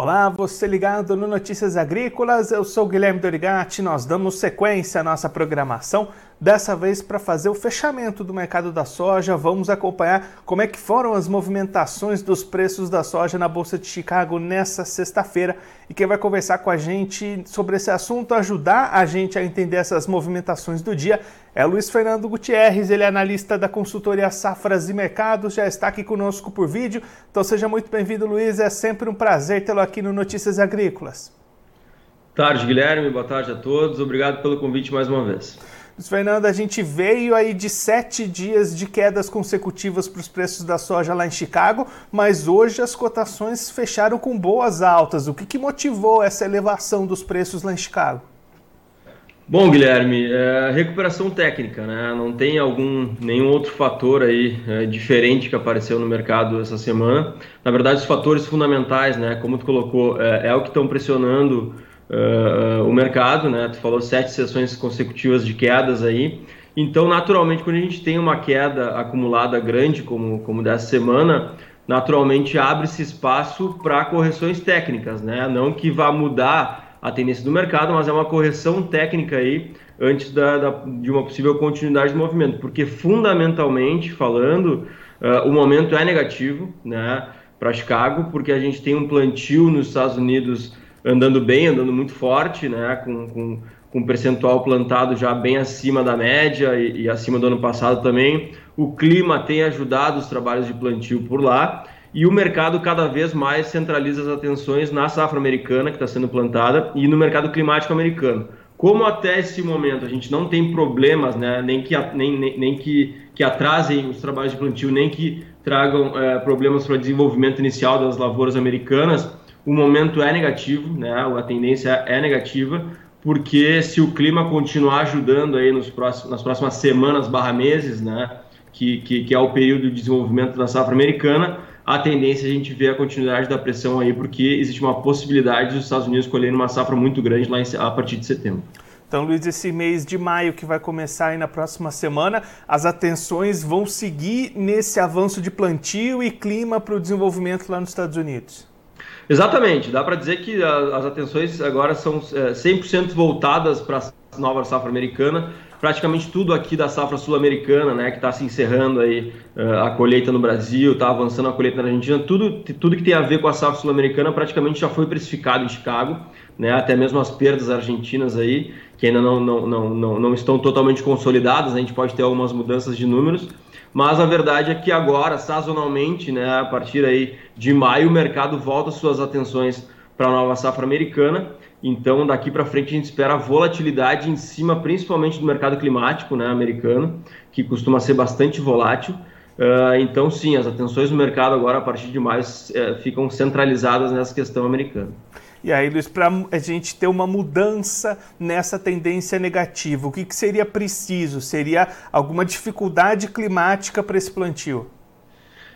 Olá, você ligado no Notícias Agrícolas, eu sou Guilherme Dorigati, nós damos sequência à nossa programação, dessa vez para fazer o fechamento do mercado da soja, vamos acompanhar como é que foram as movimentações dos preços da soja na Bolsa de Chicago nessa sexta-feira e quem vai conversar com a gente sobre esse assunto, ajudar a gente a entender essas movimentações do dia, é Luiz Fernando Gutierrez, ele é analista da consultoria Safras e Mercados, já está aqui conosco por vídeo. Então seja muito bem-vindo, Luiz. É sempre um prazer tê-lo aqui no Notícias Agrícolas. Boa tarde, Guilherme. Boa tarde a todos. Obrigado pelo convite mais uma vez. Luiz Fernando, a gente veio aí de sete dias de quedas consecutivas para os preços da soja lá em Chicago, mas hoje as cotações fecharam com boas altas. O que, que motivou essa elevação dos preços lá em Chicago? Bom, Guilherme, é, recuperação técnica, né? Não tem algum nenhum outro fator aí é, diferente que apareceu no mercado essa semana. Na verdade, os fatores fundamentais, né? Como tu colocou, é, é o que estão pressionando é, o mercado, né? Tu falou sete sessões consecutivas de quedas aí. Então, naturalmente, quando a gente tem uma queda acumulada grande, como como dessa semana, naturalmente abre-se espaço para correções técnicas, né? Não que vá mudar a tendência do mercado, mas é uma correção técnica aí antes da, da, de uma possível continuidade do movimento, porque fundamentalmente falando, uh, o momento é negativo, né, para Chicago, porque a gente tem um plantio nos Estados Unidos andando bem, andando muito forte, né, com, com, com percentual plantado já bem acima da média e, e acima do ano passado também. O clima tem ajudado os trabalhos de plantio por lá e o mercado cada vez mais centraliza as atenções na safra americana que está sendo plantada e no mercado climático americano. Como até esse momento a gente não tem problemas, né, nem, que, nem, nem, nem que, que atrasem os trabalhos de plantio, nem que tragam é, problemas para o desenvolvimento inicial das lavouras americanas, o momento é negativo, né, a tendência é negativa, porque se o clima continuar ajudando aí nos próximos, nas próximas semanas barra meses, né, que, que, que é o período de desenvolvimento da safra americana, a tendência é a gente ver a continuidade da pressão aí, porque existe uma possibilidade dos Estados Unidos colherem uma safra muito grande lá em, a partir de setembro. Então, Luiz, esse mês de maio que vai começar aí na próxima semana, as atenções vão seguir nesse avanço de plantio e clima para o desenvolvimento lá nos Estados Unidos. Exatamente, dá para dizer que as atenções agora são 100% é, voltadas para a nova safra americana, praticamente tudo aqui da safra sul-americana, né, que está se encerrando aí uh, a colheita no Brasil, está avançando a colheita na Argentina, tudo, tudo que tem a ver com a safra sul-americana praticamente já foi precificado em Chicago, né, até mesmo as perdas argentinas aí, que ainda não, não, não, não, não estão totalmente consolidadas, a gente pode ter algumas mudanças de números, mas a verdade é que agora, sazonalmente, né, a partir aí de maio, o mercado volta suas atenções para a nova safra americana, então, daqui para frente, a gente espera volatilidade em cima, principalmente do mercado climático né, americano, que costuma ser bastante volátil. Uh, então, sim, as atenções do mercado agora, a partir de maio, uh, ficam centralizadas nessa questão americana. E aí, Luiz, para a gente ter uma mudança nessa tendência negativa, o que, que seria preciso? Seria alguma dificuldade climática para esse plantio?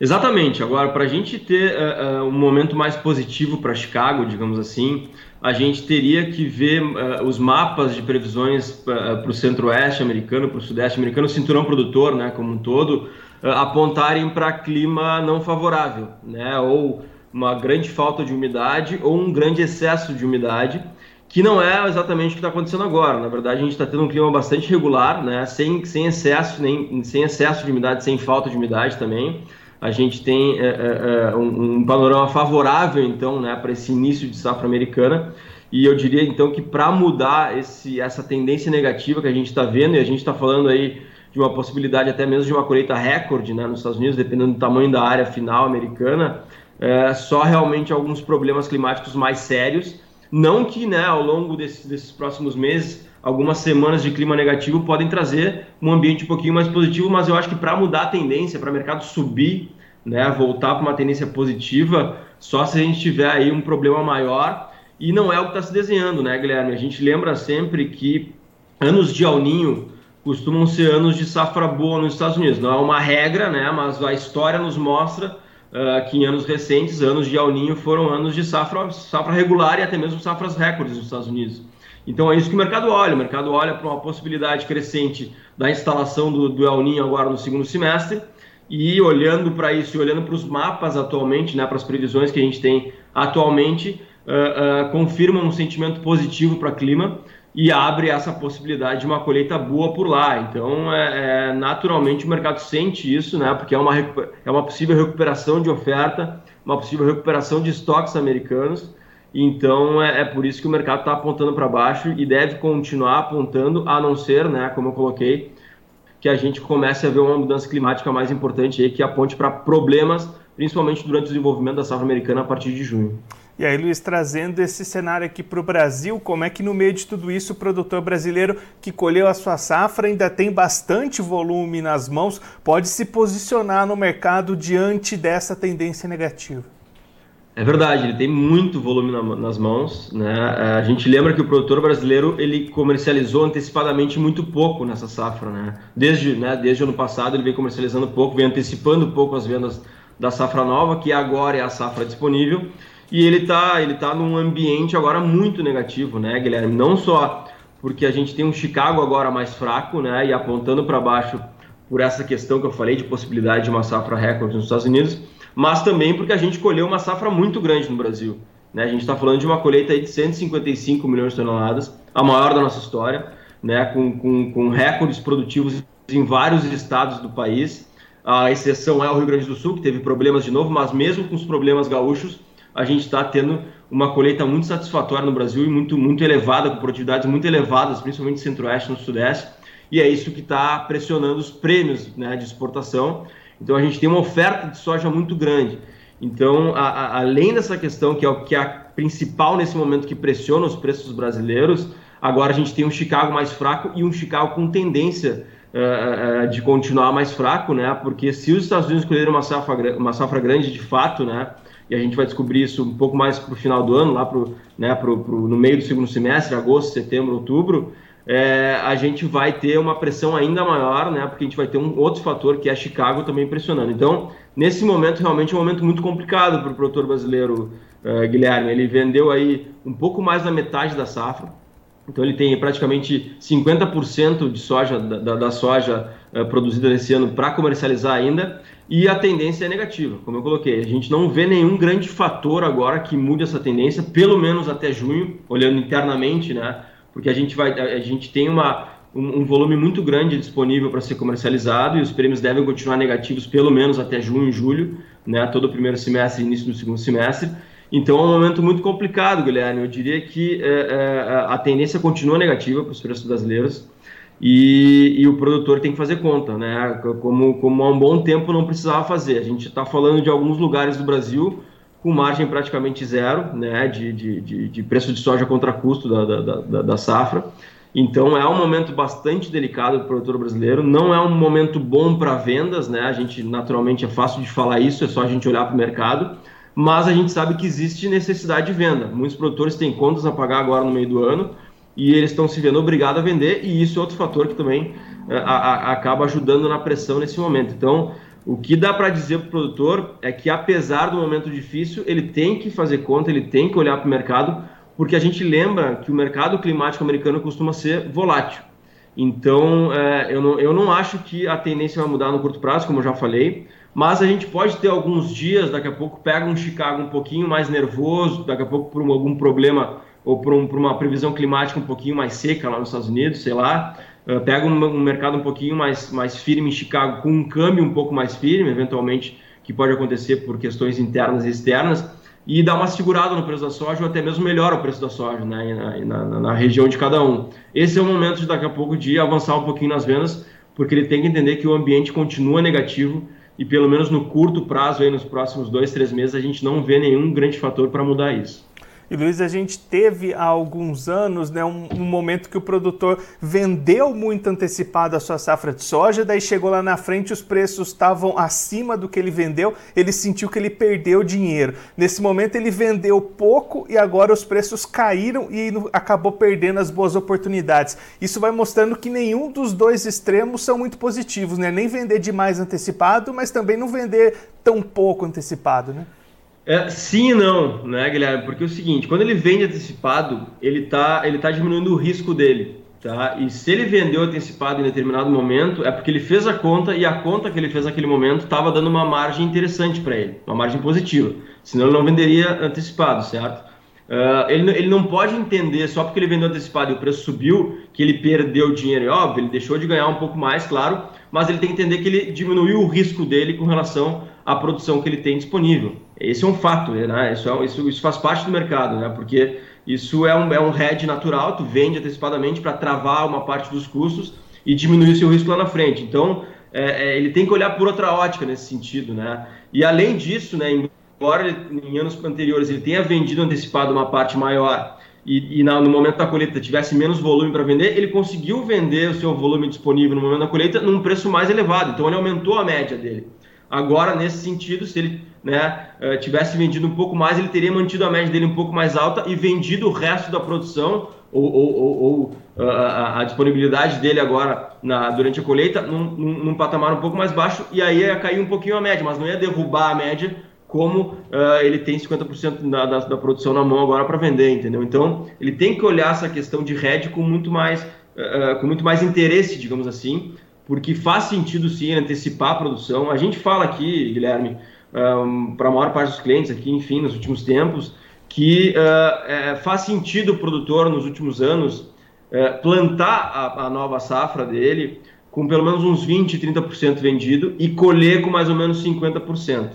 Exatamente. Agora, para a gente ter uh, um momento mais positivo para Chicago, digamos assim, a gente teria que ver uh, os mapas de previsões para o centro-oeste americano, para o sudeste americano, o cinturão produtor, né, como um todo, uh, apontarem para clima não favorável, né, ou uma grande falta de umidade ou um grande excesso de umidade, que não é exatamente o que está acontecendo agora. Na verdade, a gente está tendo um clima bastante regular, né, sem, sem excesso, nem sem excesso de umidade, sem falta de umidade também a gente tem é, é, é, um, um, panorama favorável, então, né, para esse início de safra americana. E eu diria, então, que para mudar esse, essa tendência negativa que a gente está vendo, e a gente está falando aí de uma possibilidade até mesmo de uma colheita recorde né, nos Estados Unidos, dependendo do tamanho da área final americana, é, só realmente alguns problemas climáticos mais sérios. Não que né, ao longo desse, desses próximos meses algumas semanas de clima negativo podem trazer um ambiente um pouquinho mais positivo, mas eu acho que para mudar a tendência, para o mercado subir, né, voltar para uma tendência positiva, só se a gente tiver aí um problema maior, e não é o que está se desenhando, né, Guilherme? A gente lembra sempre que anos de El Ninho costumam ser anos de safra boa nos Estados Unidos. Não é uma regra, né, mas a história nos mostra uh, que em anos recentes, anos de El foram anos de safra, safra regular e até mesmo safras recordes nos Estados Unidos. Então é isso que o mercado olha. O mercado olha para uma possibilidade crescente da instalação do, do El Ninho agora no segundo semestre e olhando para isso e olhando para os mapas atualmente, né, para as previsões que a gente tem atualmente uh, uh, confirma um sentimento positivo para o clima e abre essa possibilidade de uma colheita boa por lá. Então, é, é, naturalmente, o mercado sente isso, né, porque é uma, é uma possível recuperação de oferta, uma possível recuperação de estoques americanos. Então, é, é por isso que o mercado está apontando para baixo e deve continuar apontando, a não ser, né, como eu coloquei, que a gente comece a ver uma mudança climática mais importante aí, que aponte para problemas, principalmente durante o desenvolvimento da safra americana a partir de junho. E aí, Luiz, trazendo esse cenário aqui para o Brasil, como é que no meio de tudo isso o produtor brasileiro que colheu a sua safra ainda tem bastante volume nas mãos, pode se posicionar no mercado diante dessa tendência negativa? É verdade, ele tem muito volume na, nas mãos. Né? A gente lembra que o produtor brasileiro ele comercializou antecipadamente muito pouco nessa safra. Né? Desde, né, desde o ano passado ele vem comercializando pouco, vem antecipando pouco as vendas da safra nova, que agora é a safra disponível. E ele está ele tá num ambiente agora muito negativo, né, Guilherme? Não só porque a gente tem um Chicago agora mais fraco, né, e apontando para baixo por essa questão que eu falei de possibilidade de uma safra recorde nos Estados Unidos, mas também porque a gente colheu uma safra muito grande no Brasil. Né? A gente está falando de uma colheita de 155 milhões de toneladas, a maior da nossa história, né? com, com, com recordes produtivos em vários estados do país. A exceção é o Rio Grande do Sul, que teve problemas de novo, mas mesmo com os problemas gaúchos, a gente está tendo uma colheita muito satisfatória no Brasil e muito, muito elevada, com produtividades muito elevadas, principalmente no centro-oeste e no sudeste, e é isso que está pressionando os prêmios né, de exportação. Então a gente tem uma oferta de soja muito grande. Então, a, a, além dessa questão, que é o que é a principal nesse momento que pressiona os preços brasileiros, agora a gente tem um Chicago mais fraco e um Chicago com tendência uh, uh, de continuar mais fraco, né? Porque se os Estados Unidos escolherem uma safra, uma safra grande de fato, né? E a gente vai descobrir isso um pouco mais para o final do ano, lá pro, né, pro, pro, no meio do segundo semestre, agosto, setembro, outubro, é, a gente vai ter uma pressão ainda maior, né, porque a gente vai ter um outro fator que é Chicago também pressionando. Então, nesse momento, realmente é um momento muito complicado para o produtor brasileiro, é, Guilherme. Ele vendeu aí um pouco mais da metade da safra, então ele tem praticamente 50% de soja da, da soja uh, produzida nesse ano para comercializar ainda e a tendência é negativa, como eu coloquei. A gente não vê nenhum grande fator agora que mude essa tendência, pelo menos até junho, olhando internamente, né? Porque a gente vai, a gente tem uma um, um volume muito grande disponível para ser comercializado e os prêmios devem continuar negativos pelo menos até junho, julho, né? Todo o primeiro semestre, início do segundo semestre. Então é um momento muito complicado, Guilherme. Eu diria que é, é, a tendência continua negativa para os preços brasileiros e, e, o produtor tem que fazer conta, né? Como, como há um bom tempo não precisava fazer. A gente está falando de alguns lugares do Brasil com margem praticamente zero, né? De, de, de, de preço de soja contra custo da, da, da, da safra. Então é um momento bastante delicado para o produtor brasileiro. Não é um momento bom para vendas, né? A gente naturalmente é fácil de falar isso, é só a gente olhar para o mercado mas a gente sabe que existe necessidade de venda. Muitos produtores têm contas a pagar agora no meio do ano e eles estão se vendo obrigados a vender, e isso é outro fator que também é, a, a, acaba ajudando na pressão nesse momento. Então, o que dá para dizer para o produtor é que, apesar do momento difícil, ele tem que fazer conta, ele tem que olhar para o mercado, porque a gente lembra que o mercado climático americano costuma ser volátil. Então, é, eu, não, eu não acho que a tendência vai mudar no curto prazo, como eu já falei mas a gente pode ter alguns dias, daqui a pouco pega um Chicago um pouquinho mais nervoso, daqui a pouco por algum problema ou por, um, por uma previsão climática um pouquinho mais seca lá nos Estados Unidos, sei lá, uh, pega um, um, mercado um pouquinho mais, mais firme em Chicago, com um câmbio um pouco mais firme, eventualmente, que pode acontecer por questões internas e externas, e dá uma segurada no preço da soja, ou até mesmo melhora o preço da soja né, na, na, na região de cada um. Esse é o momento de daqui a pouco de avançar um pouquinho nas vendas, porque ele tem que entender que o ambiente continua negativo e pelo menos no curto prazo, aí nos próximos dois, três meses, a gente não vê nenhum grande fator para mudar isso. E Luiz, a gente teve há alguns anos né, um, um, momento que o produtor vendeu muito antecipado a sua safra de soja, daí chegou lá na frente, os preços estavam acima do que ele vendeu, ele sentiu que ele perdeu dinheiro. Nesse momento ele vendeu pouco e agora os preços caíram e acabou perdendo as boas oportunidades. Isso vai mostrando que nenhum dos dois extremos são muito positivos, né? Nem vender demais antecipado, mas também não vender tão pouco antecipado, né? É, sim e não, né, Guilherme? Porque é o seguinte, quando ele vende antecipado, ele está ele tá diminuindo o risco dele. tá? E se ele vendeu antecipado em determinado momento, é porque ele fez a conta e a conta que ele fez naquele momento estava dando uma margem interessante para ele, uma margem positiva. Senão ele não venderia antecipado, certo? Uh, ele, ele não pode entender só porque ele vendeu antecipado e o preço subiu que ele perdeu dinheiro. É óbvio, ele deixou de ganhar um pouco mais, claro, mas ele tem que entender que ele diminuiu o risco dele com relação à produção que ele tem disponível. Esse é um fato, né? Isso, é, isso, isso faz parte do mercado, né? Porque isso é um, é um hedge natural, tu vende antecipadamente para travar uma parte dos custos e diminuir o seu risco lá na frente. Então, é, é, ele tem que olhar por outra ótica nesse sentido, né? E além disso, né, embora em anos anteriores ele tenha vendido antecipado uma parte maior e, e na, no momento da colheita tivesse menos volume para vender, ele conseguiu vender o seu volume disponível no momento da colheita num preço mais elevado. Então, ele aumentou a média dele. Agora, nesse sentido, se ele né, eh, tivesse vendido um pouco mais, ele teria mantido a média dele um pouco mais alta e vendido o resto da produção ou, ou, ou, eh, a, a, disponibilidade dele agora na, durante a colheita num, num, num, patamar um pouco mais baixo e aí ia cair um pouquinho a média, mas não ia derrubar a média como uh, ele tem 50% da, da, da, produção na mão agora para vender, entendeu? Então ele tem que olhar essa questão de hedge com muito mais, uh, com muito mais interesse, digamos assim, porque faz sentido sim antecipar a produção. A gente fala aqui, Guilherme, um, para a maior parte dos clientes aqui, enfim, nos últimos tempos, que uh, é, faz sentido o produtor, nos últimos anos, uh, plantar a, a, nova safra dele com pelo menos uns 20, 30% vendido e colher com mais ou menos 50%,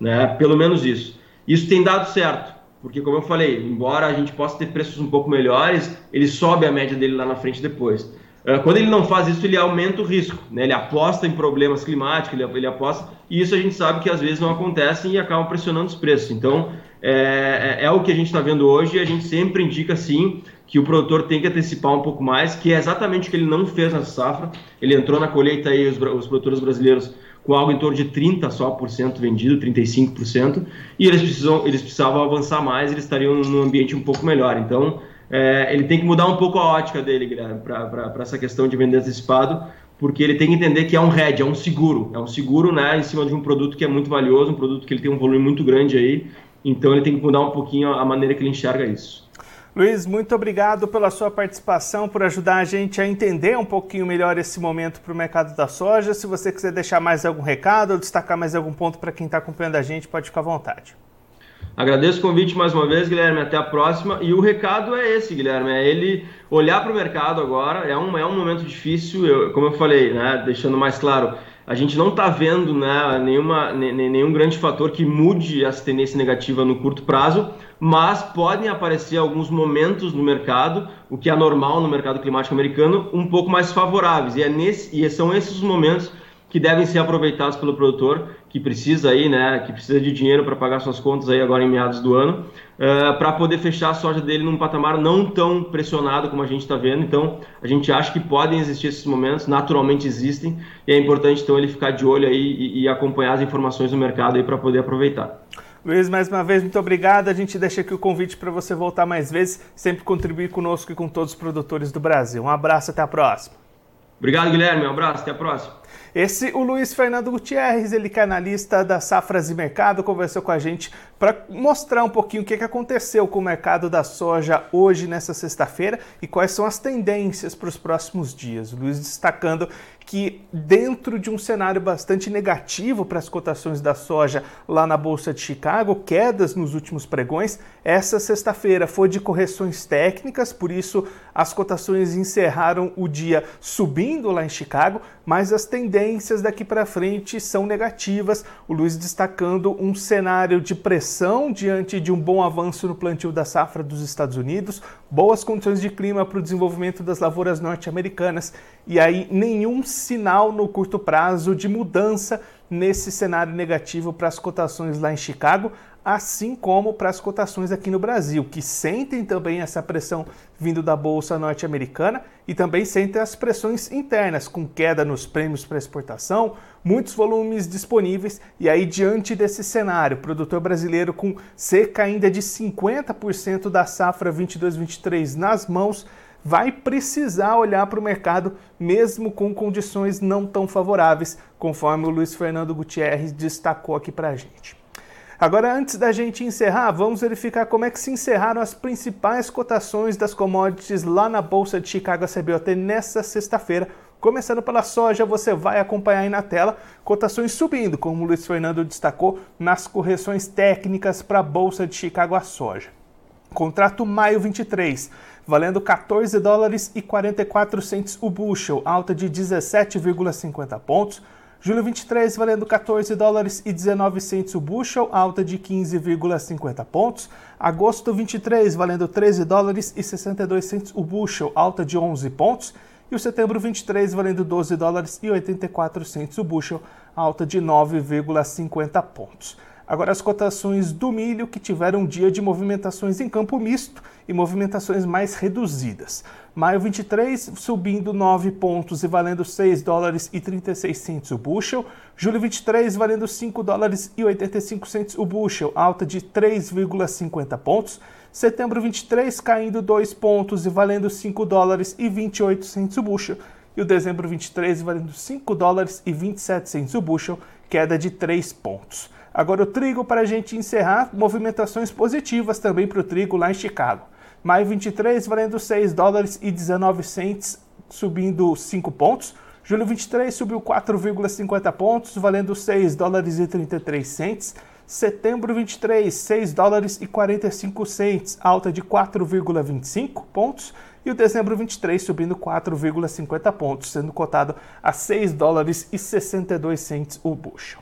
né? pelo menos isso. Isso tem dado certo, porque como eu falei, embora a gente possa ter preços um pouco melhores, ele sobe a média dele lá na frente depois. É, quando ele não faz isso, ele aumenta o risco, né? ele aposta em problemas climáticos, ele, ele aposta, e isso a gente sabe que às vezes não acontece e acaba pressionando os preços. Então, é, é, é o que a gente está vendo hoje e a gente sempre indica sim que o produtor tem que antecipar um pouco mais, que é exatamente o que ele não fez nessa safra. Ele entrou na colheita aí, os, os produtores brasileiros, com algo em torno de 30% só por cento vendido, 35%, e eles, precisam, eles precisavam avançar mais, eles estariam num ambiente um pouco melhor. Então, é, ele tem que mudar um pouco a ótica dele, para essa questão de vender antecipado, porque ele tem que entender que é um hedge, é um seguro, é um seguro né, em cima de um produto que é muito valioso, um produto que ele tem um volume muito grande aí, então ele tem que mudar um pouquinho a maneira que ele enxerga isso. Luiz, muito obrigado pela sua participação, por ajudar a gente a entender um pouquinho melhor esse momento para o mercado da soja. Se você quiser deixar mais algum recado ou destacar mais algum ponto para quem está acompanhando a gente, pode ficar à vontade. Agradeço o convite mais uma vez, Guilherme. Até a próxima. E o recado é esse, Guilherme: é ele olhar para o mercado agora. É um, é um momento difícil, eu, como eu falei, né, deixando mais claro. A gente não está vendo né, nenhuma, nenhum grande fator que mude essa tendência negativa no curto prazo, mas podem aparecer alguns momentos no mercado, o que é normal no mercado climático americano, um pouco mais favoráveis. E, é nesse, e são esses os momentos que devem ser aproveitados pelo produtor que precisa aí, né, que precisa de dinheiro para pagar suas contas aí agora em meados do ano, uh, eh, para poder fechar a soja dele num patamar não tão pressionado como a gente está vendo. Então, a gente acha que podem existir esses momentos, naturalmente existem, e é importante então ele ficar de olho aí e, e acompanhar as informações do mercado aí para poder aproveitar. Luiz, mais uma vez, muito obrigado. A gente deixa aqui o convite para você voltar mais vezes, sempre contribuir conosco e com todos os produtores do Brasil. Um abraço, até a próxima. Obrigado, Guilherme. Um abraço, até a próxima. Esse, o Luiz Fernando Gutierrez, ele que é da Safras e Mercado, conversou com a gente para mostrar um pouquinho o que, que aconteceu com o mercado da soja hoje, nessa sexta-feira, e quais são as tendências para os próximos dias. O Luiz destacando que dentro de um cenário bastante negativo para as cotações da soja lá na Bolsa de Chicago, quedas nos últimos pregões, essa sexta-feira foi de correções técnicas, por isso as cotações encerraram o dia subindo lá em Chicago, mas as tendências daqui para frente são negativas. O Luiz destacando um cenário de pressão diante de um bom avanço no plantio da safra dos Estados Unidos, boas condições de clima para o desenvolvimento das lavouras norte-americanas e aí nenhum sinal no curto prazo de mudança nesse cenário negativo para as cotações lá em Chicago, assim como para as cotações aqui no Brasil, que sentem também essa pressão vindo da bolsa norte-americana e também sentem as pressões internas, com queda nos prêmios para exportação, muitos volumes disponíveis e aí diante desse cenário, produtor brasileiro com cerca ainda de 50% da safra 22/23 nas mãos, vai precisar olhar para o mercado mesmo com condições não tão favoráveis, conforme o Luiz Fernando Gutierrez destacou aqui para a gente. Agora, antes da gente encerrar, vamos verificar como é que se encerraram as principais cotações das commodities lá na Bolsa de Chicago CBOT nesta sexta-feira. Começando pela soja, você vai acompanhar aí na tela cotações subindo, como o Luiz Fernando destacou nas correções técnicas para a Bolsa de Chicago a soja. Contrato maio 23, valendo 14 dólares e 44 centes o bushel, alta de 17,50 pontos. Julho 23 valendo 14 dólares e 19 centos o bushel, alta de 15,50 pontos. Agosto 23 valendo 13 dólares e 62 centos o bushel, alta de 11 pontos. E o setembro 23 valendo 12 dólares e 84 centos o bushel, alta de 9,50 pontos. Agora as cotações do milho que tiveram um dia de movimentações em campo misto e movimentações mais reduzidas. Maio 23 subindo 9 pontos e valendo 6 dólares e 36 centos o bushel. Julho 23 valendo 5 dólares e 85 centos o bushel, alta de 3,50 pontos. Setembro 23 caindo 2 pontos e valendo 5 dólares e 28 centos o bushel. E o dezembro 23 valendo 5 dólares e 27 centos o bushel, queda de 3 pontos. Agora o trigo para a gente encerrar, movimentações positivas também para o trigo lá em Chicago. Maio 23 valendo 6 dólares e 19 cents, subindo 5 pontos. Julho 23 subiu 4,50 pontos, valendo 6 dólares e 33 cents. Setembro 23, 6 dólares e 45 cents, alta de 4,25 pontos. E o dezembro 23 subindo 4,50 pontos, sendo cotado a 6 dólares e 62 cents o bushel.